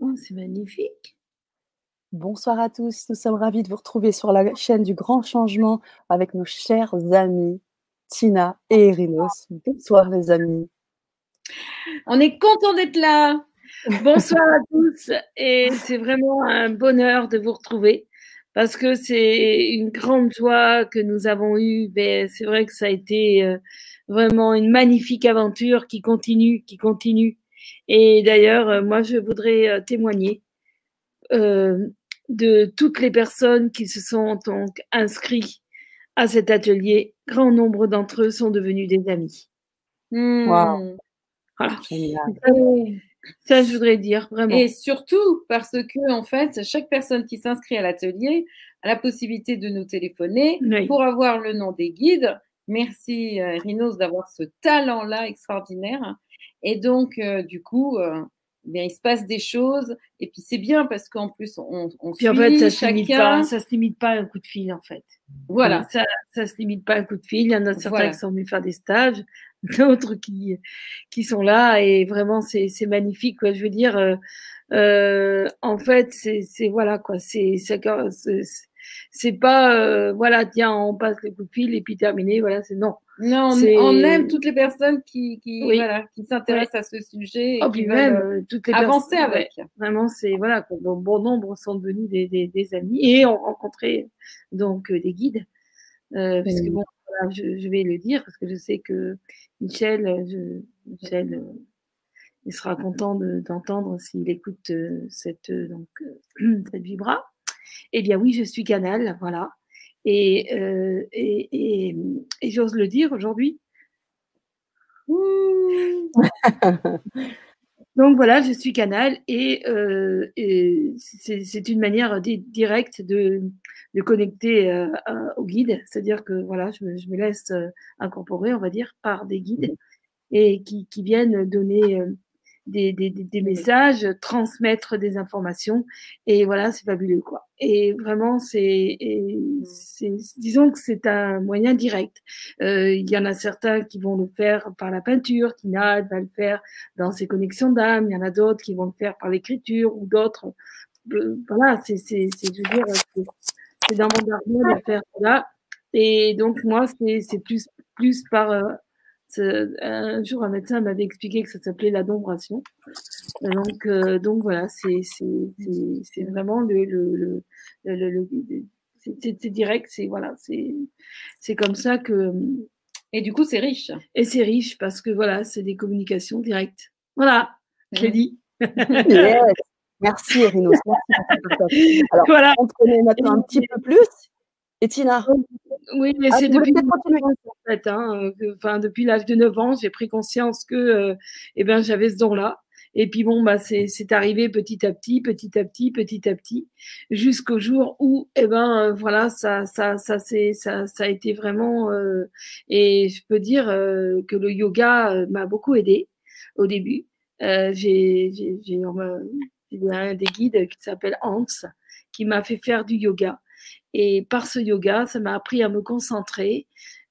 Oh, c'est magnifique. Bonsoir à tous, nous sommes ravis de vous retrouver sur la chaîne du Grand Changement avec nos chers amis Tina et Erinos. Bonsoir les amis. On est content d'être là. Bonsoir à tous et c'est vraiment un bonheur de vous retrouver parce que c'est une grande joie que nous avons eue. Mais c'est vrai que ça a été euh, vraiment une magnifique aventure qui continue, qui continue. Et d'ailleurs, euh, moi, je voudrais euh, témoigner de toutes les personnes qui se sont donc inscrits à cet atelier. Grand nombre d'entre eux sont devenus des amis. Wow. Voilà. Ça, je voudrais dire vraiment. Et surtout parce que, en fait, chaque personne qui s'inscrit à l'atelier a la possibilité de nous téléphoner pour avoir le nom des guides. Merci, euh, Rinos, d'avoir ce talent-là extraordinaire. Et donc, euh, du coup, euh, bien, il se passe des choses. Et puis, c'est bien parce qu'en plus, on, on puis en fait, ça chacun. Se pas, ça se limite pas à un coup de fil, en fait. Voilà. Ça, ça se limite pas à un coup de fil. Il y en a certains voilà. qui sont venus faire des stages. d'autres qui, qui sont là et vraiment c'est, c'est magnifique quoi je veux dire euh, euh, en fait c'est, voilà quoi c'est, c'est pas euh, voilà tiens on passe le coup de fil et puis terminé voilà c'est non non on aime toutes les personnes qui qui oui. voilà qui s'intéressent oui. à ce sujet et oh, qui même veulent toutes les avancer avec ouais. vraiment c'est voilà bon, bon nombre sont devenus des, des, des, amis et ont rencontré donc des guides euh, parce que bon voilà, je, je, vais le dire parce que je sais que Michel, je, Michel euh, il sera content de, d'entendre s'il écoute euh, cette, donc, euh, cette vibra. Eh bien oui, je suis canal, voilà. Et, euh, et, et, et, j'ose le dire aujourd'hui. Donc voilà, je suis canal et, euh, c'est, une manière di- directe de, de connecter euh, au guide, c'est-à-dire que voilà, je me, je me laisse incorporer, on va dire, par des guides et qui, qui viennent donner des, des, des, messages, transmettre des informations et voilà, c'est fabuleux quoi. Et vraiment, c'est, c'est disons que c'est un moyen direct. Euh, il y en a certains qui vont le faire par la peinture, Tina va le faire dans ses connexions d'âme, il y en a d'autres qui vont le faire par l'écriture ou d'autres. Euh, voilà, c'est, c'est, c'est, je veux dire, c'est, dans mon jardin de faire cela. Et donc moi, c'est, c'est plus, plus par euh, un jour, un médecin m'avait expliqué que ça s'appelait l'adombration. Donc, euh, donc voilà, c'est, c'est, c'est, c'est vraiment le, le, le, le, le c'est, c'est direct, c'est voilà, c'est, c'est comme ça que. Et du coup, c'est riche. Et c'est riche parce que voilà, c'est des communications directes. Voilà, je l'ai dit. yes. Merci, Erinos. Merci Alors, voilà. on connaît maintenant un petit peu plus. Et Tina? Oui, mais ah, c'est depuis en fait, hein, enfin, depuis l'âge de 9 ans, j'ai pris conscience que euh, eh ben, j'avais ce don-là. Et puis bon, bah, c'est, c'est arrivé petit à petit, petit à petit, petit à petit, jusqu'au jour où, eh ben, euh, voilà, ça, ça, ça, c'est, ça, ça a été vraiment. Euh, et je peux dire euh, que le yoga m'a beaucoup aidé au début. j'ai, j'ai, j'ai, j'ai un des guides qui s'appelle Hans, qui m'a fait faire du yoga. Et par ce yoga, ça m'a appris à me concentrer,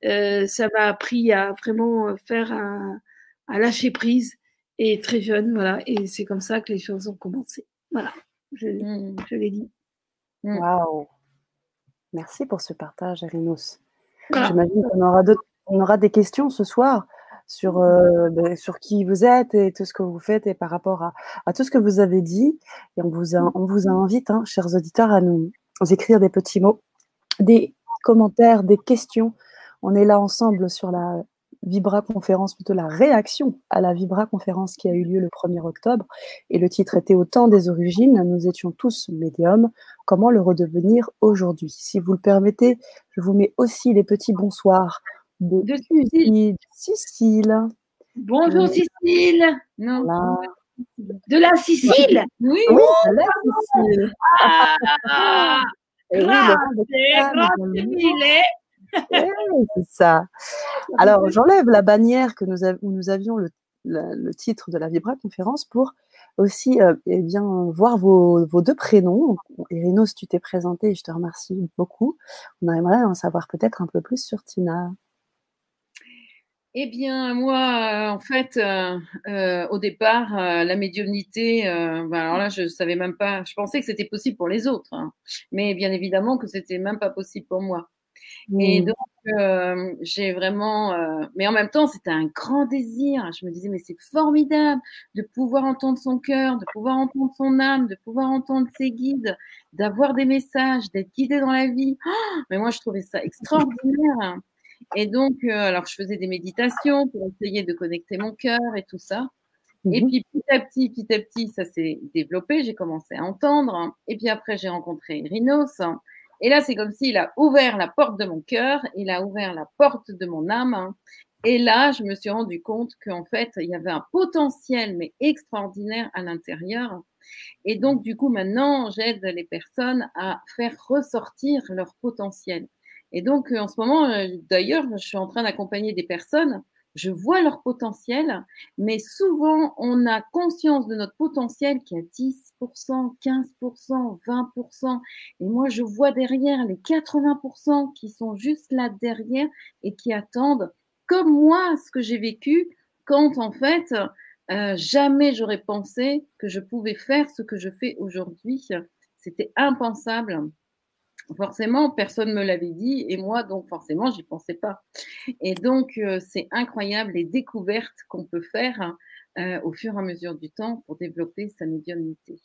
euh, ça m'a appris à vraiment faire un, à lâcher prise. Et très jeune, voilà. Et c'est comme ça que les choses ont commencé. Voilà, je, mmh. je l'ai dit. Waouh Merci pour ce partage, Erinos. Voilà. J'imagine qu'on aura, on aura des questions ce soir sur, euh, ben, sur qui vous êtes et tout ce que vous faites et par rapport à, à tout ce que vous avez dit. Et on vous, a, on vous invite, hein, chers auditeurs, à nous écrire des petits mots, des commentaires, des questions. On est là ensemble sur la Vibra conférence, plutôt la réaction à la Vibra conférence qui a eu lieu le 1er octobre. Et le titre était Au temps des origines, nous étions tous médiums. Comment le redevenir aujourd'hui? Si vous le permettez, je vous mets aussi les petits bonsoirs de, de Cécile. Cécile. Bonjour euh, Cécile. Non. Voilà. De la Sicile Oui, oui de la Sicile. Ah, grazie. Oui, c'est ça. Alors, j'enlève la bannière que nous, où nous avions le, le, le, titre de la Vibra conférence pour aussi euh, eh bien, voir vos, vos, deux prénoms. Irinos, tu t'es présenté, je te remercie beaucoup. On aimerait en savoir peut-être un peu plus sur Tina. Eh bien, moi, en fait, au départ, la médiumnité, ben, alors là, je ne savais même pas, je pensais que c'était possible pour les autres, hein. mais bien évidemment que c'était même pas possible pour moi. Et mmh. donc, j'ai vraiment. mais en même temps, c'était un grand désir. Je me disais, mais c'est formidable de pouvoir entendre son cœur, de pouvoir entendre son âme, de pouvoir entendre ses guides, d'avoir des messages, d'être guidé dans la vie. Oh, mais moi, je trouvais ça extraordinaire. Et donc, alors, je faisais des méditations pour essayer de connecter mon cœur et tout ça. Et mmh puis petit à petit, petit à petit, ça s'est développé. J'ai commencé à entendre. Et puis après, j'ai rencontré Rhinos. Et là, c'est comme s'il a ouvert la porte de mon cœur, il a ouvert la porte de mon âme. Et là, je me suis rendu compte qu'en fait, il y avait un potentiel, mais extraordinaire à l'intérieur. Et donc, du coup, maintenant, j'aide les personnes à faire ressortir leur potentiel. Et donc, en ce moment, euh, d'ailleurs, je suis en train d'accompagner des personnes je vois leur potentiel, mais souvent on a conscience de notre potentiel qui a 10%, 15%, 20%. Et moi, je vois derrière les 80% qui sont juste là derrière et qui attendent, comme moi, ce que j'ai vécu quand en fait, euh, jamais j'aurais pensé que je pouvais faire ce que je fais aujourd'hui. C'était impensable forcément, personne ne me l'avait dit et moi, donc forcément, j'y pensais pas. Et donc, euh, c'est incroyable les découvertes qu'on peut faire euh, au fur et à mesure du temps pour développer sa médiumnité.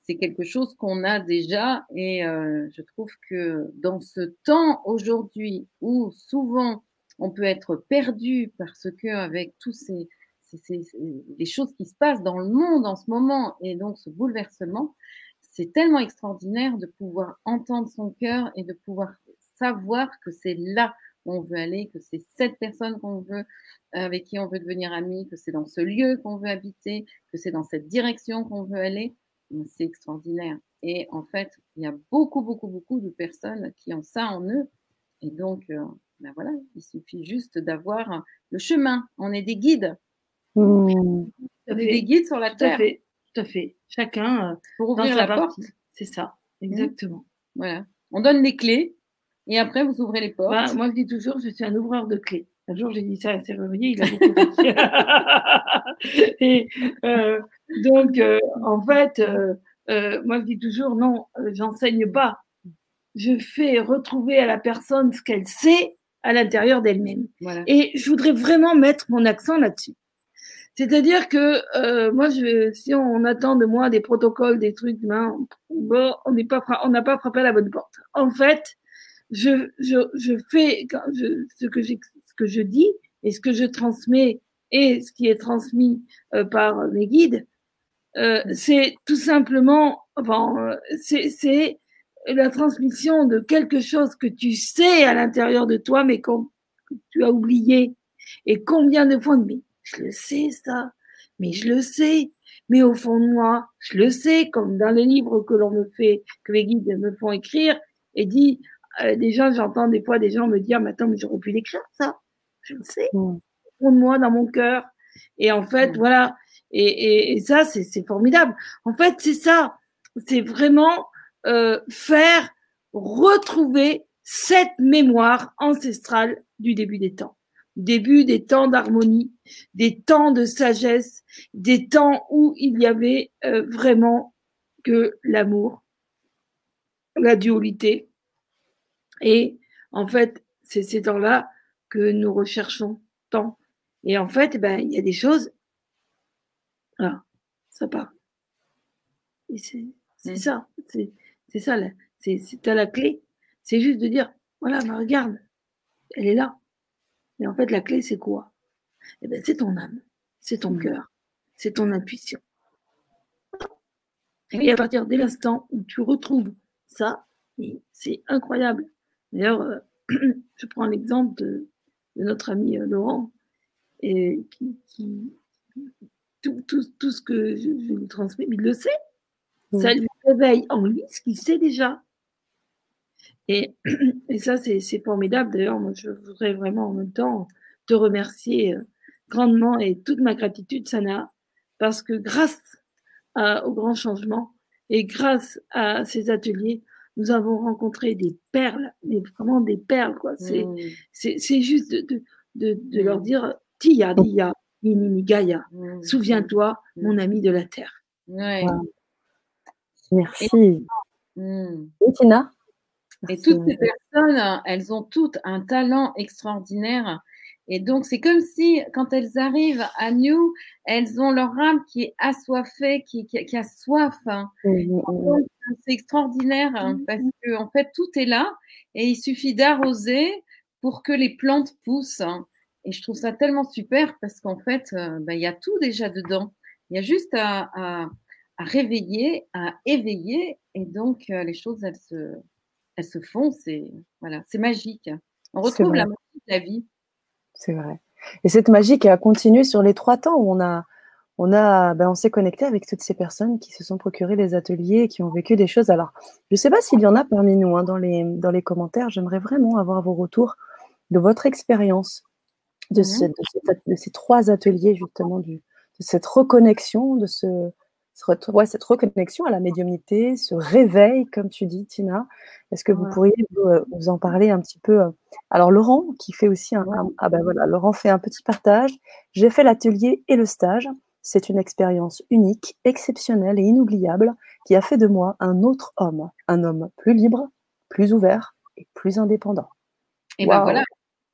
C'est quelque chose qu'on a déjà et euh, je trouve que dans ce temps aujourd'hui où souvent on peut être perdu parce que avec tous ces, ces, les choses qui se passent dans le monde en ce moment et donc ce bouleversement, c'est tellement extraordinaire de pouvoir entendre son cœur et de pouvoir savoir que c'est là où on veut aller, que c'est cette personne qu'on veut, avec qui on veut devenir ami, que c'est dans ce lieu qu'on veut habiter, que c'est dans cette direction qu'on veut aller. C'est extraordinaire. Et en fait, il y a beaucoup, beaucoup, beaucoup de personnes qui ont ça en eux. Et donc, euh, ben voilà, il suffit juste d'avoir le chemin. On est des guides. Mmh. On est des guides sur la terre tout à fait. Chacun euh, pour ouvrir la porte. C'est ça, mmh. exactement. Voilà. On donne les clés et après vous ouvrez les portes. Bah, moi je dis toujours, je suis un ouvreur de clés. Un jour j'ai dit ça à un cérémonier, il a beaucoup de Et euh, donc euh, en fait, moi je dis toujours non, j'enseigne pas. Je fais retrouver à la personne ce qu'elle sait à l'intérieur d'elle-même. Et je voudrais vraiment mettre mon accent là-dessus. C'est-à-dire que euh, moi, je, si on attend de moi des protocoles, des trucs, ben, bon, on n'est pas, on n'a pas frappé à la bonne porte. En fait, je, je, je fais je, ce que ce que je dis et ce que je transmets et ce qui est transmis euh, par mes guides, euh, c'est tout simplement, c'est, c'est la transmission de quelque chose que tu sais à l'intérieur de toi, mais que tu as oublié. Et combien de fois, mais je le sais ça, mais je le sais. Mais au fond de moi, je le sais, comme dans les livres que l'on me fait, que les guides me font écrire, et dit, euh, déjà, j'entends des fois des gens me dire, mais attends, mais j'aurais pu l'écrire, ça. Je le sais. Mmh. Au fond de moi, dans mon cœur. Et en fait, mmh. voilà. Et, et, ça, c'est formidable. En fait, c'est ça. C'est vraiment euh, faire retrouver cette mémoire ancestrale du début des temps début des temps d'harmonie, des temps de sagesse, des temps où il y avait euh, vraiment que l'amour, la dualité. Et en fait, c'est ces temps-là que nous recherchons tant. Et en fait, eh ben, il y a des choses, voilà, ça part. Et c'est ça, c'est ça, c'est à la clé. C'est juste de dire, voilà, mais regarde, elle est là. Mais en fait, la clé, c'est quoi? Eh ben, C'est ton âme, c'est ton mmh. cœur, c'est ton intuition. Et à partir de l'instant où tu retrouves ça, c'est incroyable. D'ailleurs, euh, je prends l'exemple de, notre ami euh, Laurent, et qui, tout, ce que je, lui transmets, il le sait. Ça lui réveille en lui ce qu'il sait déjà. Et, et ça, c'est formidable. D'ailleurs, moi, je voudrais vraiment en même temps te remercier euh, grandement et toute ma gratitude, Sana, parce que grâce au grand changement et grâce à ces ateliers, nous avons rencontré des perles, mais vraiment des perles, quoi. C'est mmh. c'est juste de, de, leur dire Tia, Dia, Nini, Gaia, souviens-toi, mon ami de la terre. Merci. Et Tina? Et toutes ces personnes, elles ont toutes un talent extraordinaire. Et donc, c'est comme si, quand elles arrivent à nous, elles ont leur âme qui est assoiffée, qui, qui, a soif. C'est extraordinaire hein, parce que, en fait, tout est là et il suffit d'arroser pour que les plantes poussent. Hein. Et je trouve ça tellement super parce qu'en fait, euh, ben, il y a tout déjà dedans. Il y a juste à, réveiller, à éveiller, et donc euh, les choses, elles se, elles se font. C'est voilà, c'est magique. On retrouve la magie de la vie. C'est vrai. Et cette magie qui a continué sur les trois temps où on a, on a, ben, on s'est connecté avec toutes ces personnes qui se sont procurées des ateliers, qui ont vécu des choses. Alors, je ne sais pas s'il y en a parmi nous hein, dans, les, dans les commentaires. J'aimerais vraiment avoir vos retours de votre expérience de, mmh de, ces trois ateliers justement, du, de cette reconnexion, de ce, ouais, cette reconnexion à la médiumnité, ce réveil, comme tu dis, Tina. Est-ce que vous pourriez euh, vous, en parler un petit peu euh? Alors, Laurent, qui fait aussi un, Ah ben voilà, Laurent fait un petit partage. J'ai fait l'atelier et le stage. C'est une expérience unique, exceptionnelle et inoubliable qui a fait de moi un autre homme, un homme plus libre, plus ouvert et plus indépendant. Et ben voilà.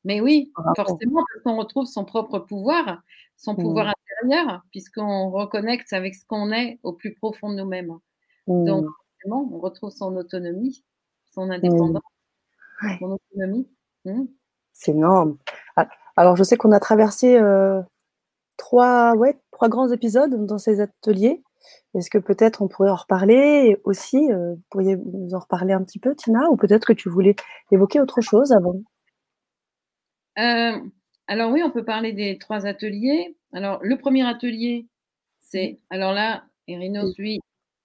Mais oui, forcément, parce qu'on retrouve son propre pouvoir, son pouvoir mmh puisqu'on reconnecte avec ce qu'on est au plus profond de nous-mêmes. Donc, mmh. on retrouve son autonomie, son indépendance, son autonomie. Mmh. C'est énorme. Ah, alors, je sais qu'on a traversé euh, trois, ouais, trois grands épisodes dans ces ateliers. Est-ce que peut-être on pourrait en reparler? Aussi euh, Vous pourriez nous en reparler un petit peu, Tina? Ou peut-être que tu voulais évoquer autre chose avant? Euh, alors oui, on peut parler des trois ateliers. Alors le premier atelier, c'est alors là, Erinos, lui,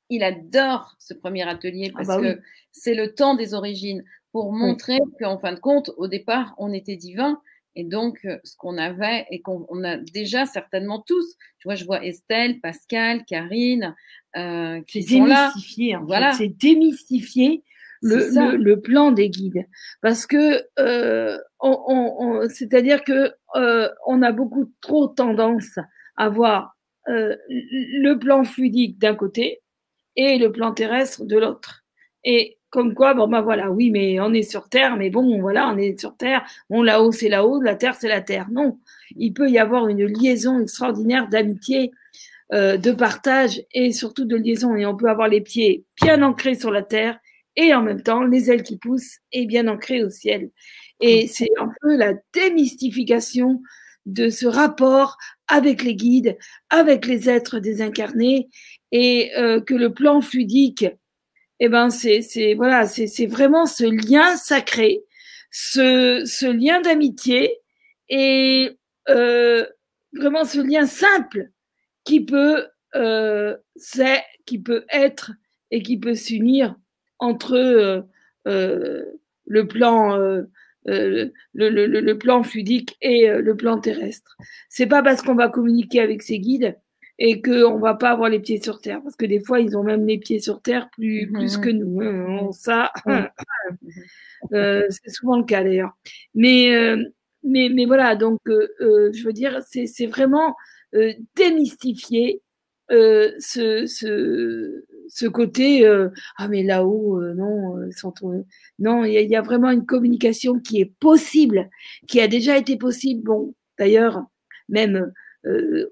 il adore ce premier atelier ah parce bah que c'est le temps des origines pour montrer qu'en fin de compte, au départ, on était divin. Et donc, euh, ce qu'on avait et qu'on a déjà certainement tous. Tu vois, je vois Estelle, Pascal, Karine, euh, qui sont là. voilà. C'est démystifier le, le, plan des guides. Parce que, euh, on, c'est-à-dire que euh, on a beaucoup trop tendance à voir euh, le plan fluidique d'un côté et le plan terrestre de l'autre. Et comme quoi, bon ben voilà, oui, mais on est sur Terre, mais bon, voilà, on est sur Terre. Bon, là-haut c'est là-haut, la Terre c'est la Terre. Non, il peut y avoir une liaison extraordinaire d'amitié, euh, de partage et surtout de liaison. Et on peut avoir les pieds bien ancrés sur la Terre et en même temps les ailes qui poussent et bien ancrées au ciel. Et c'est un peu la démystification de ce rapport avec les guides, avec les êtres désincarnés, et euh, que le plan fluidique, eh ben c'est c'est voilà, c'est vraiment ce lien sacré, ce ce lien d'amitié et euh, vraiment ce lien simple qui peut euh, c'est qui peut être et qui peut s'unir entre euh, euh, le plan euh, le, le, le, plan fluidique et le plan terrestre. C'est pas parce qu'on va communiquer avec ces guides et qu'on va pas avoir les pieds sur terre, parce que des fois ils ont même les pieds sur terre plus, plus que nous. Hein. ça, c'est souvent le cas d'ailleurs. Mais, mais, mais voilà, donc je veux dire, c'est vraiment démystifier ce, ce, ce côté euh, ah mais là-haut euh, non euh, non il y, a vraiment une communication qui est possible qui a déjà été possible. Bon d'ailleurs même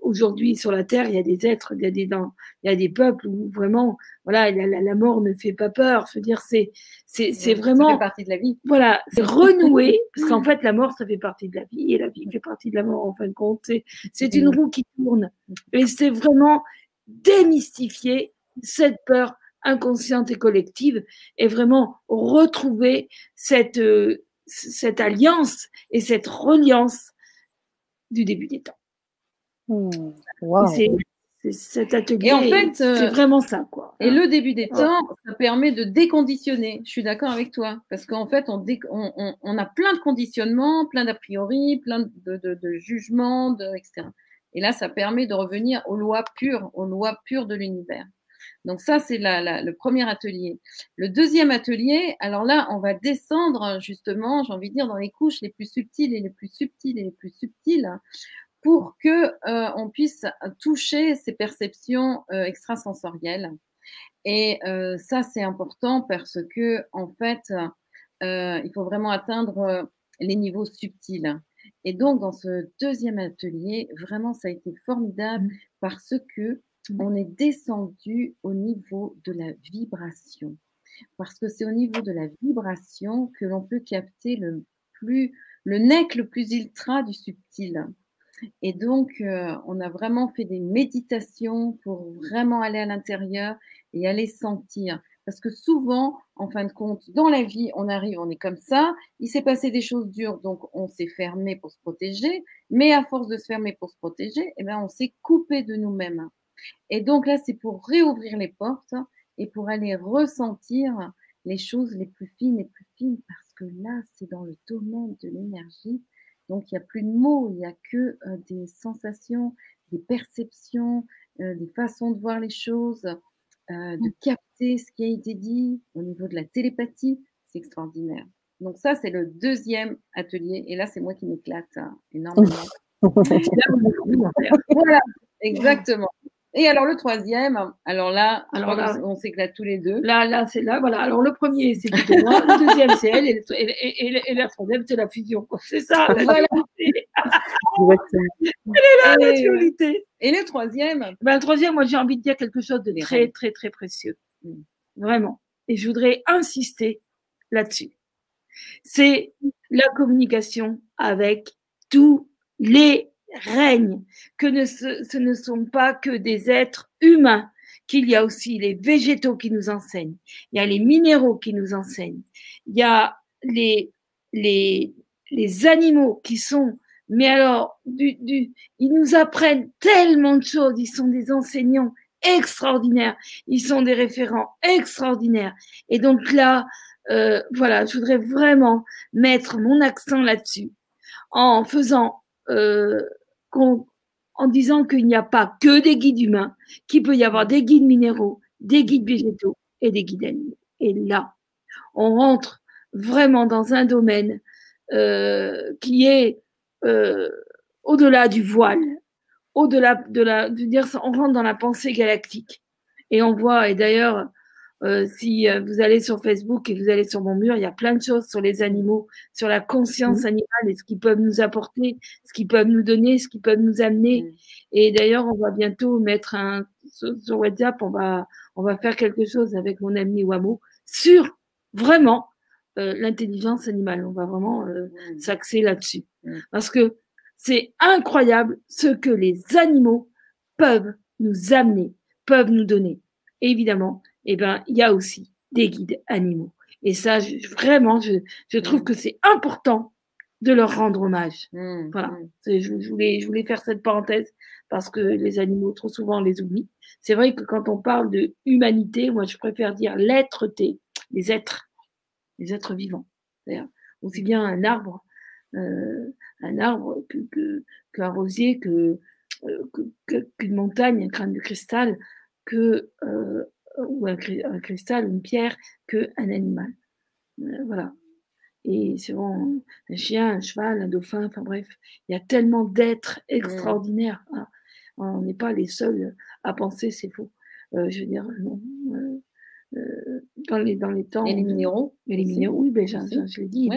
aujourd'hui sur la terre il y a des êtres il y a des il y a des peuples où vraiment voilà la, la, mort ne fait pas peur. Je veux dire c'est c'est c'est vraiment ça fait partie de la vie. voilà c'est renouer parce qu'en fait la mort ça fait partie de la vie et la vie fait partie de la mort en fin de compte. C'est c'est une roue qui tourne. Et c'est vraiment démystifier cette peur inconsciente et collective et vraiment retrouver cette, euh, cette alliance et cette reliance du début des temps. Mmh, c'est cet atelier. Et en fait, c'est euh, vraiment ça, quoi. Et le début des temps, ça permet de déconditionner. Je suis d'accord avec toi, parce qu'en fait, on, on, on, a plein de conditionnements, plein d'a priori, plein de, de, de jugements, de, etc. Et là, ça permet de revenir aux lois pures, aux lois pures de l'univers. Donc ça, c'est le premier atelier. Le deuxième atelier, alors là, on va descendre justement, j'ai envie de dire, dans les couches les plus subtiles et les plus subtiles et les plus subtiles pour que euh, on puisse toucher ces perceptions euh, extrasensorielles. Et euh, ça, c'est important parce que en fait, il faut vraiment atteindre les niveaux subtils. Et donc, dans ce deuxième atelier, vraiment, ça a été formidable mmh. parce que mmh. on est descendu au niveau de la vibration. Parce que c'est au niveau de la vibration que l'on peut capter le plus, le nec le plus ultra du subtil. Et donc, euh, on a vraiment fait des méditations pour vraiment aller à l'intérieur et aller sentir. Parce que souvent, en fin de compte, dans la vie, on arrive, on est comme ça, il s'est passé des choses dures, donc on s'est fermé pour se protéger, mais à force de se fermer pour se protéger, eh bien, on s'est coupé de nous-mêmes. Et donc là, c'est pour réouvrir les portes et pour aller ressentir les choses les plus fines et plus fines, parce que là, c'est dans le domaine de l'énergie. Donc, il n'y a plus de mots, il n'y a que euh, des sensations, des perceptions, euh, des façons de voir les choses, euh, de capter ce qui a été dit au niveau de la télépathie. C'est extraordinaire. Donc, ça, c'est le deuxième atelier. Et là, c'est moi qui m'éclate hein, énormément. voilà, exactement. Et alors le troisième, alors là, alors là on s'éclate tous les deux. Là, là, c'est là, voilà. Alors le premier, c'est moi, le deuxième, c'est elle, et, et, et, la troisième, c'est la fusion. C'est ça, la voilà. Elle est là, la dualité. Et le troisième? Ben, Le troisième, moi, j'ai envie de dire quelque chose de très, très, très précieux. Vraiment. Et je voudrais insister là-dessus. C'est la communication avec tous les règne, que ce, ne sont pas que des êtres humains, qu'il y a aussi les végétaux qui nous enseignent, il y a les minéraux qui nous enseignent, il y a les, les, les animaux qui sont, mais alors, du, du, ils nous apprennent tellement de choses, ils sont des enseignants extraordinaires, ils sont des référents extraordinaires. Et donc là, euh, voilà, je voudrais vraiment mettre mon accent là-dessus en faisant euh, en disant qu'il n'y a pas que des guides humains, qu'il peut y avoir des guides minéraux, des guides végétaux et des guides animaux. Et là, on rentre vraiment dans un domaine euh, qui est au-delà du voile, au-delà de la, de dire, on rentre dans la pensée galactique. Et on voit, et d'ailleurs, euh, si euh, vous allez sur Facebook et vous allez sur mon mur, il y a plein de choses sur les animaux, sur la conscience mmh. animale et ce qu'ils peuvent nous apporter, ce qu'ils peuvent nous donner, ce qu'ils peuvent nous amener. Mmh. Et d'ailleurs, on va bientôt mettre un sur WhatsApp, on va on va faire quelque chose avec mon ami Wamo sur vraiment euh, l'intelligence animale. On va vraiment mmh. s'axer là-dessus parce que c'est incroyable ce que les animaux peuvent nous amener, peuvent nous donner. évidemment, eh ben, il y a aussi des guides animaux. Et ça, vraiment, je, trouve que c'est important de leur rendre hommage. Mmh, voilà. Mmh. Je, voulais, je voulais faire cette parenthèse parce que les animaux, trop souvent, on les oublie. C'est vrai que quand on parle de humanité, moi, je préfère dire l'être-té, les êtres, les êtres vivants. Aussi bien un arbre, euh, un arbre qu'un rosier, que, euh, qu'une montagne, un crâne de cristal, que euh, ou un, cristal, une pierre, qu'un animal. Euh, voilà. Et c'est bon, un chien, un cheval, un dauphin, enfin bref, il y a tellement d'êtres extraordinaires. Hein. On n'est pas les seuls à penser, c'est faux. Euh, je veux dire, non. Euh, dans, les, dans les temps. Et les minéraux Et les minéraux, oui, ben, je, l'ai dit.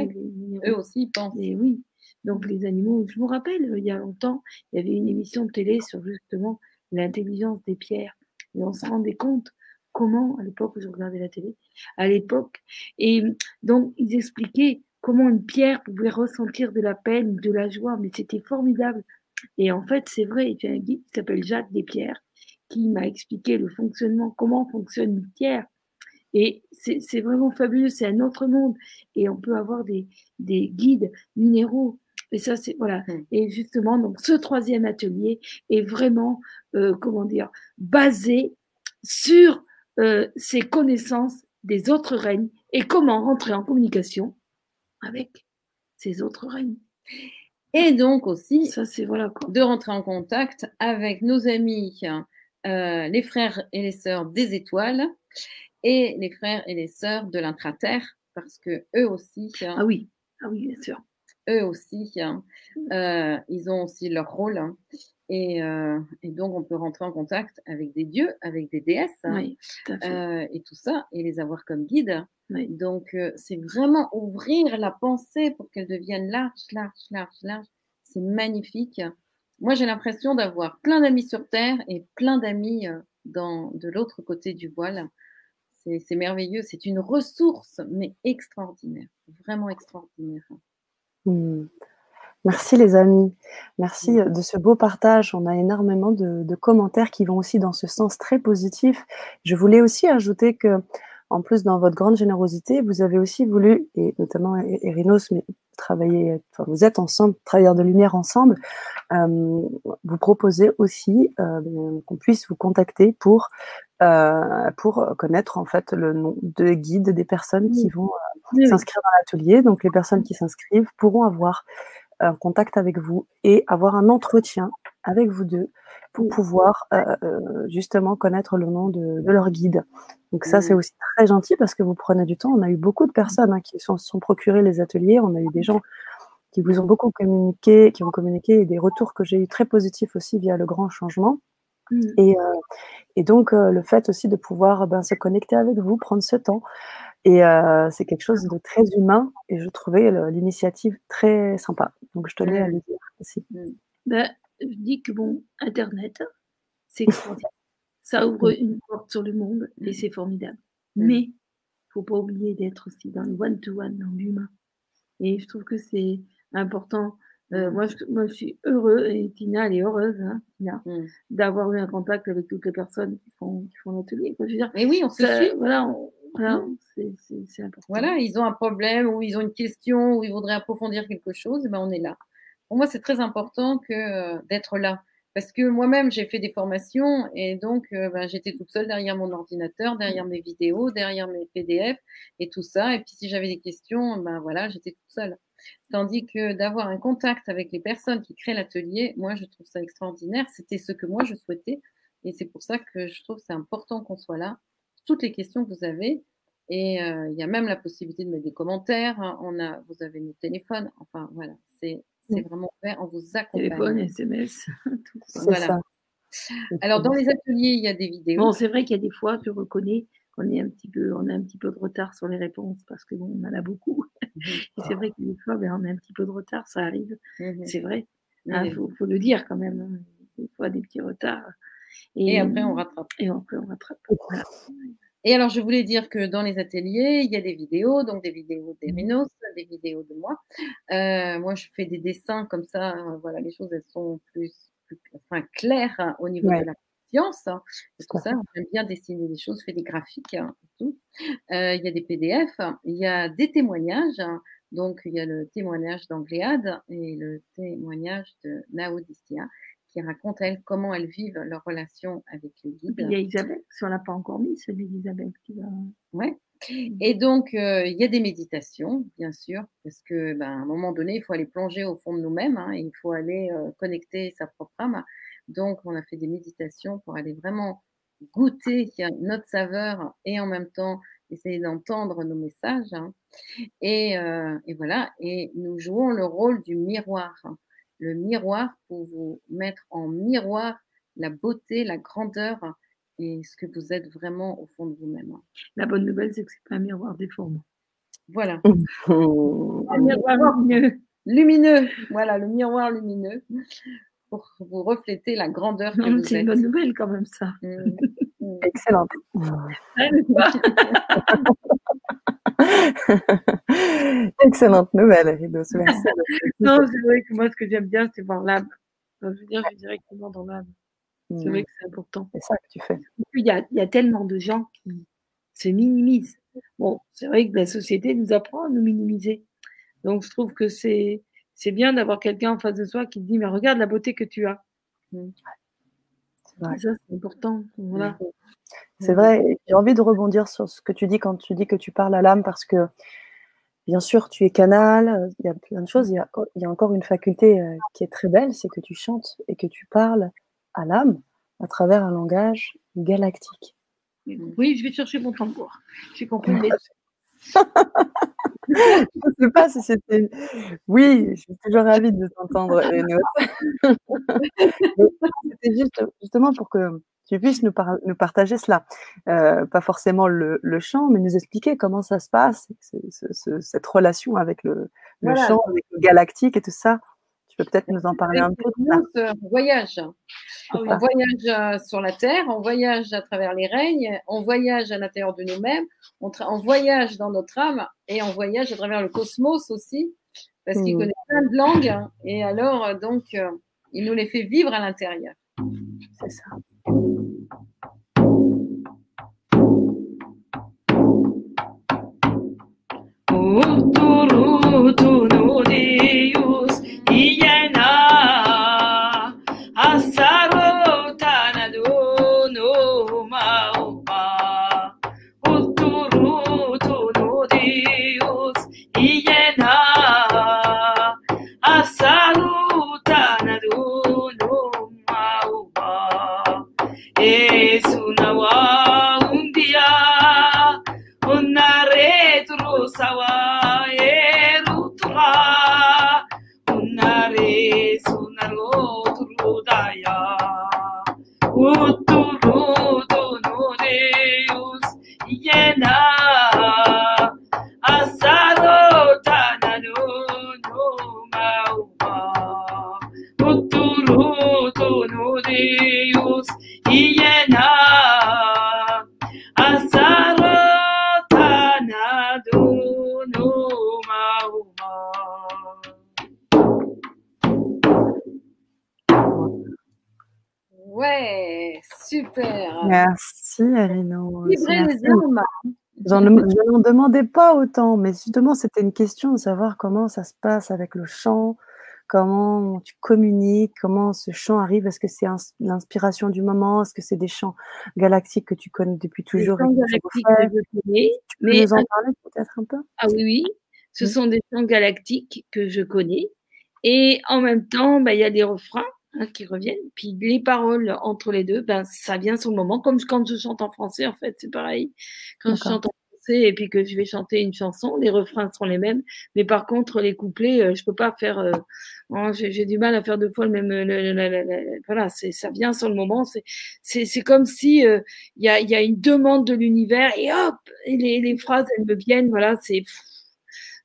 Eux aussi pensent. Et oui. Donc les animaux, je me rappelle, il y a longtemps, il y avait une émission de télé sur justement l'intelligence des pierres. Et on se rendait compte comment, à l'époque où je regardais la télé, à l'époque, et donc ils expliquaient comment une pierre pouvait ressentir de la peine, de la joie, mais c'était formidable. Et en fait, c'est vrai, il y a un guide qui s'appelle Jacques Despierres qui m'a expliqué le fonctionnement, comment fonctionne une pierre. Et c'est vraiment fabuleux, c'est un autre monde. Et on peut avoir des guides minéraux. Et ça, c'est voilà. Mmh. Et justement, donc ce troisième atelier est vraiment, euh, comment dire, basé sur euh, ses connaissances des autres règnes et comment rentrer en communication avec ces autres règnes. Et donc aussi, ça c'est voilà de rentrer en contact avec nos amis les frères et les sœurs des étoiles et les frères et les sœurs de l'intraterre, parce que eux aussi. Ah oui, ah oui, bien sûr. Eux aussi, hein, ils ont aussi leur rôle. Hein. Et, et, donc, on peut rentrer en contact avec des dieux, avec des déesses, oui, et tout ça, et les avoir comme guides. Donc, c'est vraiment ouvrir la pensée pour qu'elle devienne large, large, large, large. C'est magnifique. Moi, j'ai l'impression d'avoir plein d'amis sur Terre et plein d'amis dans, de l'autre côté du voile. C'est merveilleux. C'est une ressource, mais extraordinaire. Vraiment extraordinaire. Mmh. Merci les amis. Merci mmh. de ce beau partage. On a énormément de, de, commentaires qui vont aussi dans ce sens très positif. Je voulais aussi ajouter que en plus, dans votre grande générosité, vous avez aussi voulu, et notamment Erinos, mais travailler, enfin, vous êtes ensemble, travailleurs de lumière ensemble, euh, vous proposez aussi euh, qu'on puisse vous contacter pour euh, pour connaître en fait le nom de guide des personnes qui vont s'inscrire dans l'atelier. Donc les personnes qui s'inscrivent pourront avoir un contact avec vous et avoir un entretien avec vous deux pour pouvoir euh, euh, justement connaître le nom de, leur guide. Donc ça, c'est mmh. aussi très gentil parce que vous prenez du temps. On a eu beaucoup de personnes hein, qui se sont, sont procurés les ateliers. On a eu des gens qui vous ont beaucoup communiqué, qui ont communiqué et des retours que j'ai eu très positifs aussi via le grand changement. Mmh. Et, euh, et, donc, le fait aussi de pouvoir ben, se connecter avec vous, prendre ce temps. Et c'est quelque chose de très humain et je trouvais l'initiative très sympa. Donc, je tenais à le dire aussi. Ben, je dis que bon, Internet, c'est extraordinaire. Ça ouvre une porte sur le monde et c'est formidable. Mais il faut pas oublier d'être aussi dans le one-to-one, dans l'humain. Et je trouve que c'est important. Euh, moi, je, moi, je suis heureux, et Tina, elle est heureuse, hein, d'avoir eu un contact avec toutes les personnes qui font, qui font l'atelier. Mais oui, on se suit. Voilà, voilà Voilà, ils ont un problème ou ils ont une question ou ils voudraient approfondir quelque chose, et ben on est là pour moi, c'est très important euh, d'être là. Parce que moi-même, j'ai fait des formations et donc euh, ben, j'étais toute seule derrière mon ordinateur, derrière mes vidéos, derrière mes PDF et tout ça. Et puis si j'avais des questions, ben voilà, j'étais toute seule. Tandis que d'avoir un contact avec les personnes qui créent l'atelier, moi, je trouve ça extraordinaire. C'était ce que moi, je souhaitais. Et c'est pour ça que je trouve c'est important qu'on soit là. Toutes les questions que vous avez. Et euh, il y a même la possibilité de mettre des commentaires. On a, vous avez nos téléphones. Enfin, voilà, c'est vraiment fait, on vous accompagne. Téléphone, SMS, tout ça. Voilà. Alors, dans les ateliers, il y a des vidéos. Bon, c'est vrai qu'il y a des fois, je reconnais qu'on est un petit peu, on a un petit peu de retard sur les réponses parce que bon, on en a beaucoup. Mhm. c'est vrai que des fois, ben, on a un petit peu de retard, ça arrive. Mhm. C'est vrai. Il hein, faut, faut, le dire quand même. Hein. Des fois, des petits retards. Et, après, on rattrape. Et après, on rattrape. Et alors, je voulais dire que dans les ateliers, il y a des vidéos, donc des vidéos d'Erinos, des vidéos de moi. Euh, moi, je fais des dessins comme ça. Euh, voilà, les choses, elles sont plus, enfin, claires hein, au niveau de la science. Hein, c'est pour ça, j'aime bien dessiner des choses, je fais des graphiques hein, et tout. Euh, il y a des PDF, il y a des témoignages. donc, il y a le témoignage d'Angléade et le témoignage de Naodistia qui raconte, elle, comment elles vivent leur relation avec le guide. il y a Isabelle, si on l'a pas encore mis, celui d'Isabelle qui va. Ouais. Mmh. Et donc, euh, il y a des méditations, bien sûr, parce que ben, à un moment donné, il faut aller plonger au fond de nous-mêmes, hein, il faut aller euh, connecter sa propre âme. Donc, on a fait des méditations pour aller vraiment goûter notre saveur et en même temps essayer d'entendre nos messages. Hein. Et, euh, et, voilà, et nous jouons le rôle du miroir. Hein le miroir pour vous mettre en miroir la beauté, la grandeur et ce que vous êtes vraiment au fond de vous-même. La bonne nouvelle, c'est que c'est pas un miroir déformant. Voilà. un miroir lumineux. lumineux. Voilà, le miroir lumineux pour vous refléter la grandeur que vous êtes. C'est une bonne nouvelle quand même ça. Mmh. Mmh. Excellente. Excellente nouvelle, Ridos. Merci. non, c'est vrai que moi, ce que j'aime bien, c'est voir l'âme. je veux dire, je vais directement dans l'âme. C'est vrai mm. que c'est important. C'est ça que tu fais. Il y, a, il y a tellement de gens qui se minimisent. Bon, c'est vrai que la société nous apprend à nous minimiser. Donc, je trouve que c'est, c'est bien d'avoir quelqu'un en face de soi qui te dit, mais regarde la beauté que tu as. Mm. Ça, c'est important. Voilà. Mm. C'est vrai. J'ai envie de rebondir sur ce que tu dis quand tu dis que tu parles à l'âme parce que, bien sûr, tu es canal, il y a plein de choses. Il y a, il y a encore une faculté euh, qui est très belle, c'est que tu chantes et que tu parles à l'âme à travers un langage galactique. Oui, je vais chercher mon tambour. J'ai compris. je ne sais pas si c'était. Oui, je suis toujours ravie de t'entendre, C'était juste, justement pour que tu puisses nous, nous partager cela. Euh, pas forcément le, le, chant, mais nous expliquer comment ça se passe, cette relation avec le, le chant, avec le galactique et tout ça. Peux peut-être nous en parler un peu. On voyage. On voyage euh, sur la Terre, on voyage à travers les règnes, on voyage à l'intérieur de nous-mêmes, on, on, voyage dans notre âme et on voyage à travers le cosmos aussi, parce qu'il mmh. connaît plein de langues. Et alors, euh, donc, euh, il nous les fait vivre à l'intérieur. C'est ça. Merci, Arino. Je n'en demandais pas autant, mais justement, c'était une question de savoir comment ça se passe avec le chant, comment tu communiques, comment ce chant arrive. Est-ce que c'est l'inspiration du moment? Est-ce que c'est des chants galactiques que tu connais depuis toujours chants galactiques que je connais. Tu peux mais nous en parler peut-être un peu? Ah oui, oui. Ce sont des chants galactiques que je connais. Et en même temps, bah, il y a des refrains Hein, qui reviennent. Puis les paroles entre les deux, ben, ça vient sur le moment, comme quand je chante en français, en fait, c'est pareil. Quand je chante en français et puis que je vais chanter une chanson, les refrains sont les mêmes, mais par contre, les couplets, euh, je peux pas faire. Euh, oh, j'ai du mal à faire deux fois le même. Le, voilà, c'est ça vient sur le moment. C'est comme si il y, a, y, a, une demande de l'univers et hop, et les, les phrases elles me viennent. Voilà, c'est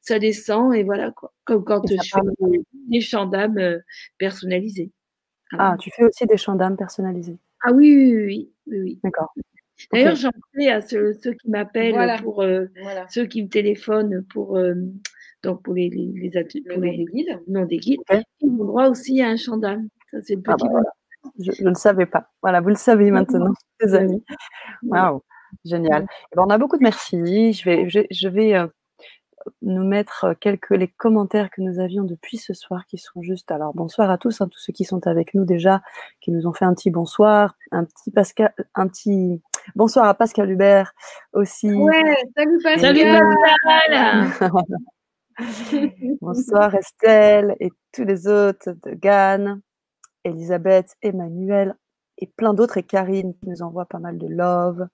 ça descend et voilà quoi. Comme quand je fais des chants d'âme personnalisés. Ah, tu fais aussi des chants d'âme personnalisés. Ah oui, oui, oui. oui, D'accord. D'ailleurs, j'en prie à ceux, qui m'appellent, pour euh, ceux qui me téléphonent pour, euh, donc pour les, les, les, pour les des guides. Non, des guides. Ils ont droit aussi à un chant d'âme. Ça, c'est le ah bah je, ne le savais pas. Voilà, vous le savez maintenant, les amis. Waouh, génial. Eh ben, on a beaucoup de merci. Je vais, je, je vais euh, nous mettre quelques les commentaires que nous avions depuis ce soir qui sont juste. Alors bonsoir à tous, hein, tous ceux qui sont avec nous déjà, qui nous ont fait un petit bonsoir, un petit Pascal, un petit bonsoir à Pascal Hubert aussi. Ouais, salut Pascal. bonsoir Estelle et tous les autres de Gannes, Elisabeth, Emmanuel et plein d'autres et Karine qui nous envoie pas mal de love.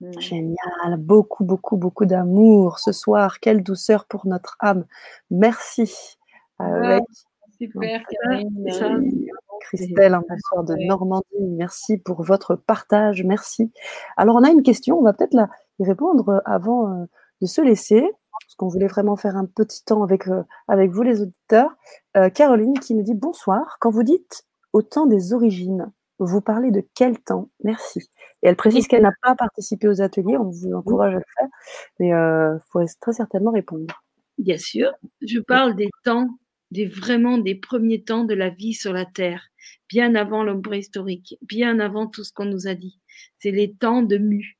Mmh. Génial, beaucoup, beaucoup, beaucoup d'amour ce soir. Quelle douceur pour notre âme. Merci. super, Christelle, un bonsoir de Normandie. Merci pour votre partage. Merci. Alors, on a une question. On va peut-être y répondre avant euh, de se laisser, parce qu'on voulait vraiment faire un petit temps avec, euh, avec vous, les auditeurs. Euh, Caroline qui nous dit bonsoir. Quand vous dites au temps des origines, vous parlez de quel temps? Merci. Et elle précise qu'elle n'a pas participé aux ateliers, on vous encourage à le faire, mais il euh, faudrait très certainement répondre. Bien sûr, je parle des temps, des vraiment des premiers temps de la vie sur la Terre, bien avant l'homme préhistorique, bien avant tout ce qu'on nous a dit. C'est les temps de Mu.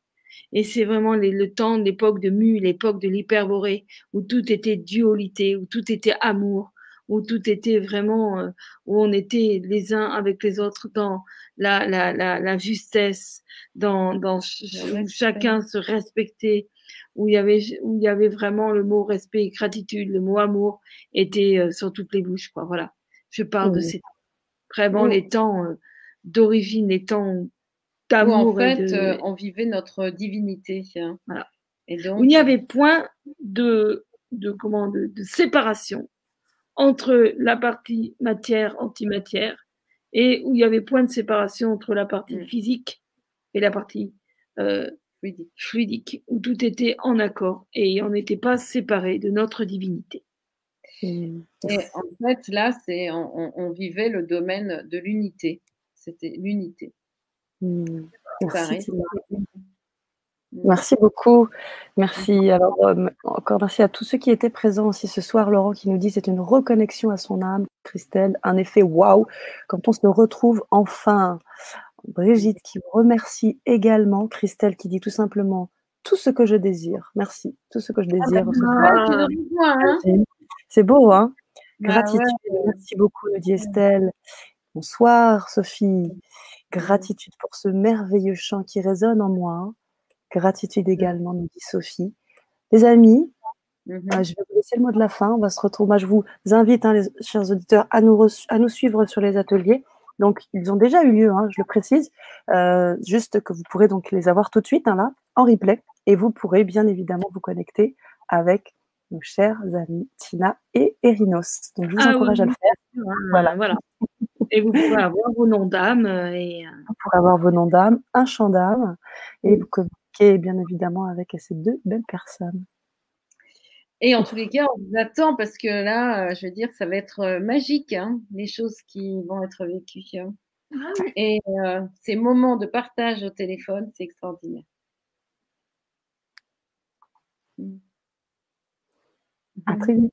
Et c'est vraiment le temps, l'époque de Mu, l'époque de l'hyperborée, où tout était dualité, où tout était amour, où tout était vraiment, euh, où on était les uns avec les autres dans la, la, la, la justesse, dans, dans où chacun se respectait, où il y avait, où il y avait vraiment le mot respect et gratitude, le mot amour était euh, sur toutes les bouches, quoi. Voilà. Je parle de ces vraiment les temps, euh, d'origine étant d'amour. En fait, euh, on vivait notre divinité. Hein. Voilà. Et donc, il n'y avait point de, de, comment, de, séparation entre la partie matière, antimatière, et où il y avait point de séparation entre la partie mm. physique et la partie euh, fluidique. où tout était en accord et on n'était pas séparé de notre divinité. Et en fait, là, c'est on, vivait le domaine de l'unité. C'était l'unité. Hmm. Merci. Beaucoup. Merci. Alors, euh, encore merci à tous ceux qui étaient présents aussi ce soir. Laurent qui nous dit c'est une reconnexion à son âme. Christelle, un effet waouh quand on se retrouve enfin. Brigitte qui vous remercie également. Christelle qui dit tout simplement tout ce que je désire. Merci. Tout ce que je ah désire. Bah, hein. C'est beau, hein bah Gratitude. Merci beaucoup, nous dit Estelle. Bonsoir, Sophie. Gratitude pour ce merveilleux chant qui résonne en moi. Gratitude également, nous dit Sophie. Les amis, euh, je vais vous laisser le mot de la fin. On va se retrouver. Moi, je vous invite, hein, les chers auditeurs, à nous, à nous suivre sur les ateliers. Donc, ils ont déjà eu lieu, hein, je le précise, euh, juste que vous pourrez donc les avoir tout de suite hein, là, en replay, et vous pourrez bien évidemment vous connecter avec nos chers amis Tina et Erinos. Donc, je vous ah encourage à le faire. Voilà, voilà. Et vous pourrez avoir vos noms d'âme. Euh, et... Euh, vous pourrez avoir vos noms d'âme, un chant d'âme, et vous bien évidemment avec ces deux belles personnes. Et en tous les cas, on vous attend parce que là, euh, je veux dire, ça va être magique, hein, les choses qui vont être vécues. Hein. Ah et ces moments de partage au téléphone, c'est extraordinaire. À très vite.